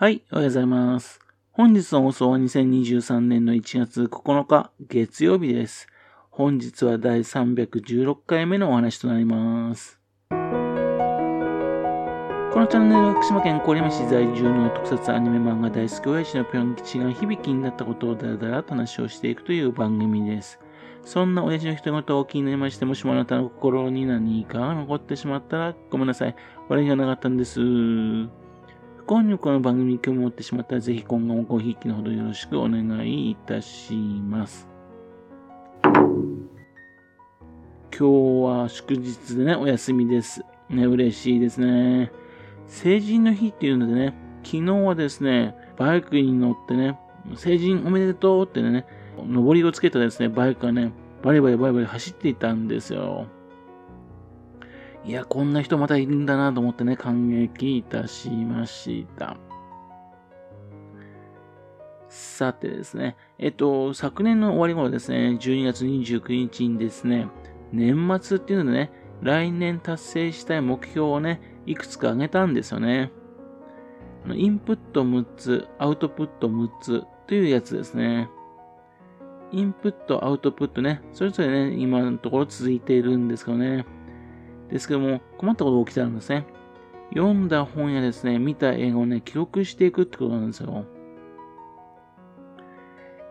はい、おはようございます。本日の放送は2023年の1月9日月曜日です。本日は第316回目のお話となります。このチャンネルは福島県郡山市在住の特撮アニメ漫画大好き親父のぴょん吉が響きになったことをだらだらと話をしていくという番組です。そんな親父の人事を気になりまして、もしもあなたの心に何かが残ってしまったらごめんなさい。笑いがなかったんです。今後この番組に興味を持ってしまったら、ぜひ今後もごひいきのほどよろしくお願いいたします。今日は祝日でね、お休みです。ね、嬉しいですね。成人の日っていうのでね、昨日はですね、バイクに乗ってね、成人おめでとうってね、上りをつけたですね、バイクがね、バリバリバリバリ走っていたんですよ。いや、こんな人またいるんだなと思ってね、感激いたしました。さてですね、えっと、昨年の終わり頃ですね、12月29日にですね、年末っていうのでね、来年達成したい目標をね、いくつか挙げたんですよね。インプット6つ、アウトプット6つというやつですね。インプット、アウトプットね、それぞれね、今のところ続いているんですけどね。ですけども、困ったことが起きたんですね。読んだ本やですね、見た映画をね、記録していくってことなんですよ。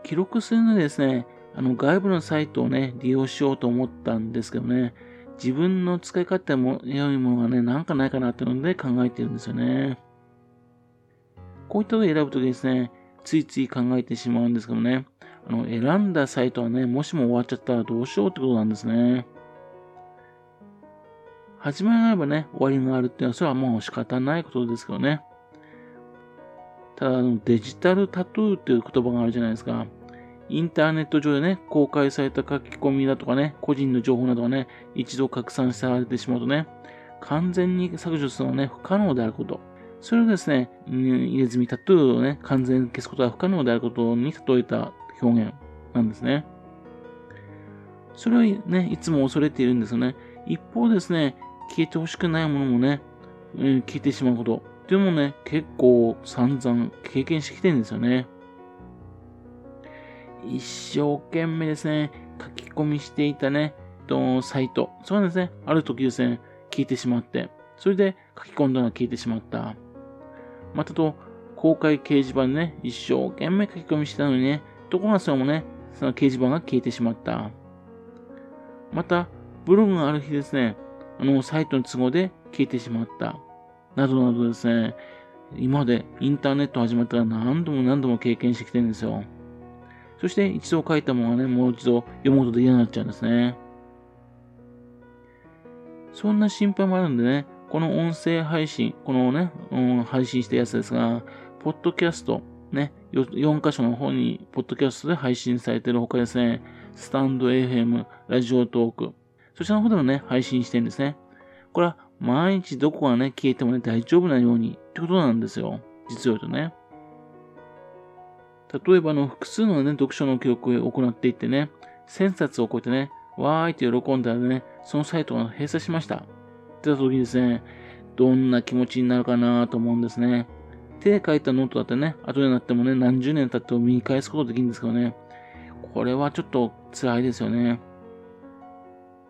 記録するのでですね、あの外部のサイトをね、利用しようと思ったんですけどね、自分の使い方も良いものがね、なんかないかなっていうので考えてるんですよね。こういったのを選ぶときですね、ついつい考えてしまうんですけどね、あの、選んだサイトはね、もしも終わっちゃったらどうしようってことなんですね。始まりがあればね、終わりがあるっていうのは、それはもう仕方ないことですけどね。ただ、デジタルタトゥーっていう言葉があるじゃないですか。インターネット上でね、公開された書き込みだとかね、個人の情報などがね、一度拡散されてしまうとね、完全に削除するのはね、不可能であること。それをですね、入れ墨タトゥーをね、完全に消すことは不可能であることに例えた表現なんですね。それをね、いつも恐れているんですよね。一方ですね、消えてほしくないものもね、えー、消えてしまうこと。っていうのもね、結構散々経験してきてるんですよね。一生懸命ですね、書き込みしていたね、とサイト。そうなんですね、ある時ですね、消えてしまって、それで書き込んだのが消えてしまった。またと、公開掲示板でね、一生懸命書き込みしてたのにね、ところがそれもね、その掲示板が消えてしまった。また、ブログがある日ですね、あの、サイトの都合で消えてしまった。などなどですね、今までインターネット始まったら何度も何度も経験してきてるんですよ。そして一度書いたものがね、もう一度読むことで嫌になっちゃうんですね。そんな心配もあるんでね、この音声配信、このね、うん、配信したやつですが、ポッドキャスト、ね、4箇所の方に、ポッドキャストで配信されているほかですね、スタンド FM、ラジオトーク、そちらの方でもね、配信してるんですね。これは毎日どこがね、消えてもね、大丈夫なようにってことなんですよ。実を言うとね。例えばあの複数のね、読書の記録を行っていってね、1000冊を超えてね、わーいって喜んだらね、そのサイトが閉鎖しました。ってた時にですね、どんな気持ちになるかなと思うんですね。手で書いたノートだってね、後になってもね、何十年経っても見返すことできるんですけどね、これはちょっと辛いですよね。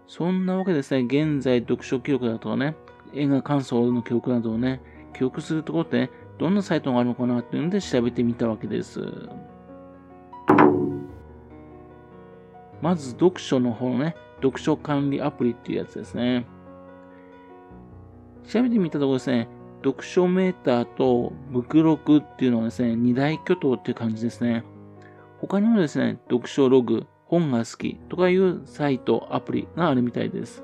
そんなわけですね、現在読書記録だとね、映画感想の記録などをね、記録するところってね、どんなサイトがあるのかなっていうので調べてみたわけです。まず読書の方のね、読書管理アプリっていうやつですね。調べてみたところですね、読書メーターとブクロクっていうのはですね、二大巨頭っていう感じですね。他にもですね、読書ログ、本が好きとかいうサイト、アプリがあるみたいです。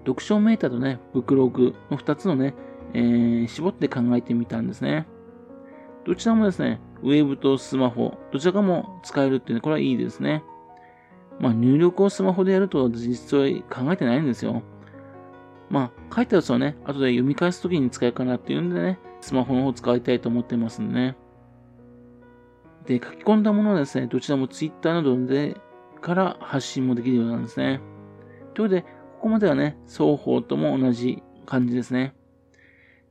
読書メーターとね、ブックログの2つのね、えー、絞って考えてみたんですね。どちらもですね、ウェブとスマホ、どちらかも使えるっていうね、これはいいですね。まあ、入力をスマホでやると実は考えてないんですよ。まあ、書いたやつはね、後で読み返すときに使えるかなっていうんでね、スマホの方使いたいと思ってますんでね。で、書き込んだものはですね、どちらも Twitter などでから発信もできるようなんですね。ということで、ここまではね、双方とも同じ感じですね。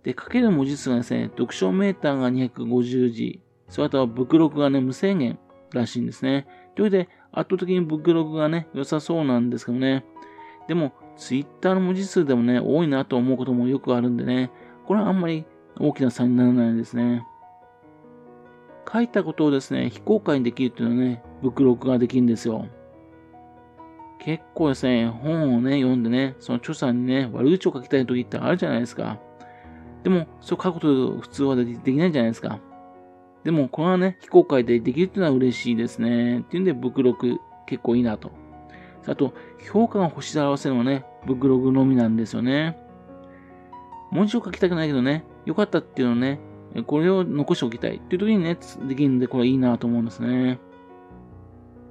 で、書ける文字数がですね、読書メーターが250字、それとはブクログがね、無制限らしいんですね。というわけで、圧倒的にブクログがね、良さそうなんですけどね。でも、ツイッターの文字数でもね、多いなと思うこともよくあるんでね、これはあんまり大きな差にならないですね。書いたことをですね、非公開にできるっていうのはね、ブクログができるんですよ。結構ですね、本をね、読んでね、その著者にね、悪口を書きたい時ってあるじゃないですか。でも、そう書くこと普通はできないじゃないですか。でも、これはね、非公開でできるっていうのは嬉しいですね。っていうんで、ブクログ結構いいなと。あと、評価が星で表せるのはね、ブクログのみなんですよね。文字を書きたくないけどね、良かったっていうのをね、これを残しておきたいっていう時にね、できるんで、これいいなと思うんですね。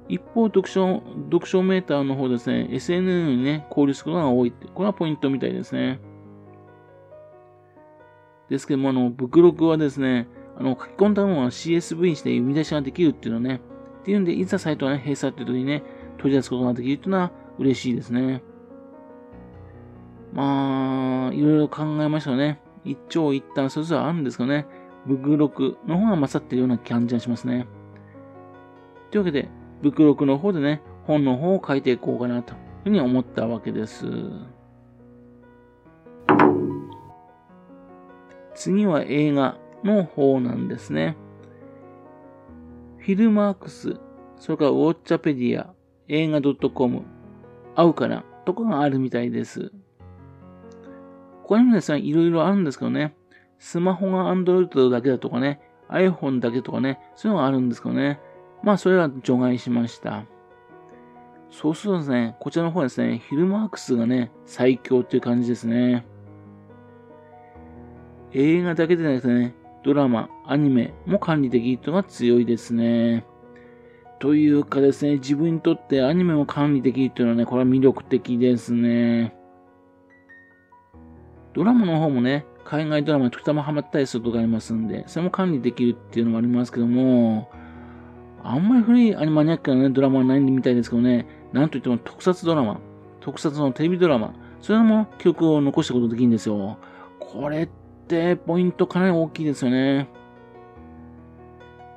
一方、読書、読書メーターの方ですね、SNN にね、交流することが多いって、これはポイントみたいですね。ですけども、あの、ブクログはですね、あの、書き込んだものは CSV にして読み出しができるっていうのね、っていうんで、いざサイトがね、閉鎖っていう時にね、取り出すことができるっていうのは嬉しいですね。まあ、いろいろ考えましたね。一長一短それぞれあるんですけどね、ブクロクの方が勝ってるような感じがしますね。というわけで、ブクロクの方でね、本の方を書いていこうかなというふうに思ったわけです。次は映画の方なんですね。フィルマークス、それからウォッチャペディア、映画 .com、合うかなとかがあるみたいです。他にもですね、いろいろあるんですけどね、スマホが Android だけだとかね、iPhone だけとかね、そういうのがあるんですけどね、まあそれは除外しました。そうするとですね、こちらの方はですね、フィルマークスがね、最強っていう感じですね。映画だけでなくてね、ドラマ、アニメも管理できる人が強いですね。というかですね、自分にとってアニメも管理できるっていうのはね、これは魅力的ですね。ドラマの方もね、海外ドラマに時たまハマったりすることがありますんで、それも管理できるっていうのもありますけども、あんまり古いアニマニアックな、ね、ドラマはないみたいですけどね、なんといっても特撮ドラマ、特撮のテレビドラマ、それも記憶を残したことできるんですよ。これってポイントかなり大きいですよね。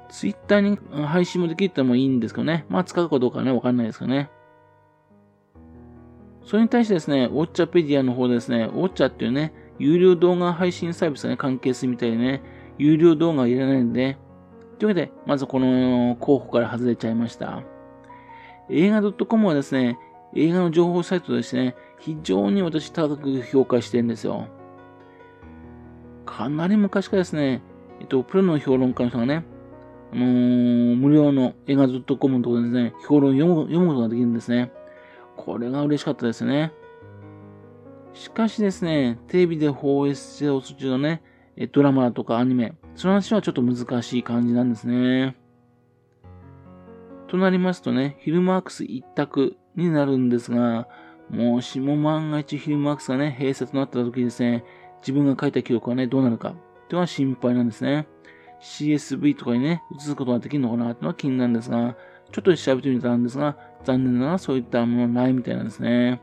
ツイッターに配信もできるってのもいいんですけどね。まあ使うかどうかね、わかんないですけどね。それに対してですね、ウォッチャペディアの方ですね、ウォッチャっていうね、有料動画配信サービスがね、関係するみたいでね、有料動画はいらないんで、というわけで、まずこの候補から外れちゃいました。映画 .com はですね、映画の情報サイトとしてね、非常に私高く評価してるんですよ。かなり昔からですね、えっと、プロの評論家の人がね、あのー、無料の映画 .com のところでですね、評論を読む読むことができるんですね。これが嬉しかったですね。しかしですね、テレビで放映中のね、ドラマとかアニメ、その話はちょっと難しい感じなんですね。となりますとね、ヒルマークス一択になるんですが、もしも万が一ヒルマークスがね、閉鎖となった時ですね、自分が書いた記録はね、どうなるかっていうのは心配なんですね。CSV とかにね、移すことができるのかなっていうのは気になるんですが、ちょっと調べてみたんですが、残念だなそういったものないみたいなんですね。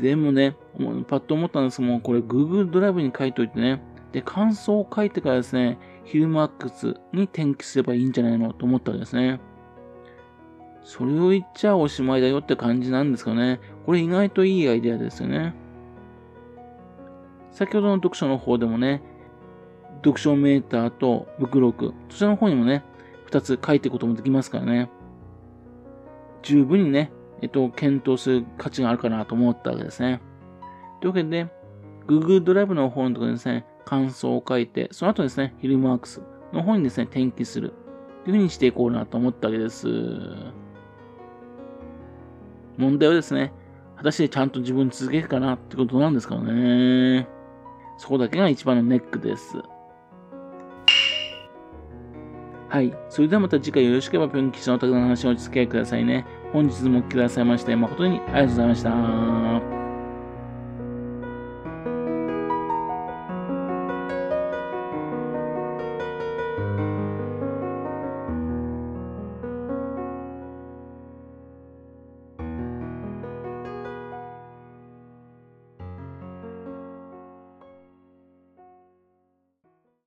でもね、パッと思ったんですけども、これ Google ドライブに書いといてね、で、感想を書いてからですね、ヒルマックスに転記すればいいんじゃないのと思ったわけですね。それを言っちゃおしまいだよって感じなんですかね。これ意外といいアイデアですよね。先ほどの読書の方でもね、読書メーターとブクロック、そちらの方にもね、二つ書いていくこともできますからね。十分にね、えっと、検討する価値があるかなと思ったわけですね。というわけで、Google ドライブの方のところにですね、感想を書いて、その後ですね、ヒルマークスの方にですね、転記する。というふうにしていこうなと思ったわけです。問題はですね、果たしてちゃんと自分続けるかなってことなんですからね。そこだけが一番のネックです。はい。それではまた次回よろしければぴょん吉のお宅の話をお付き合いくださいね。本日もお聴きくださいまして誠にありがとうございました。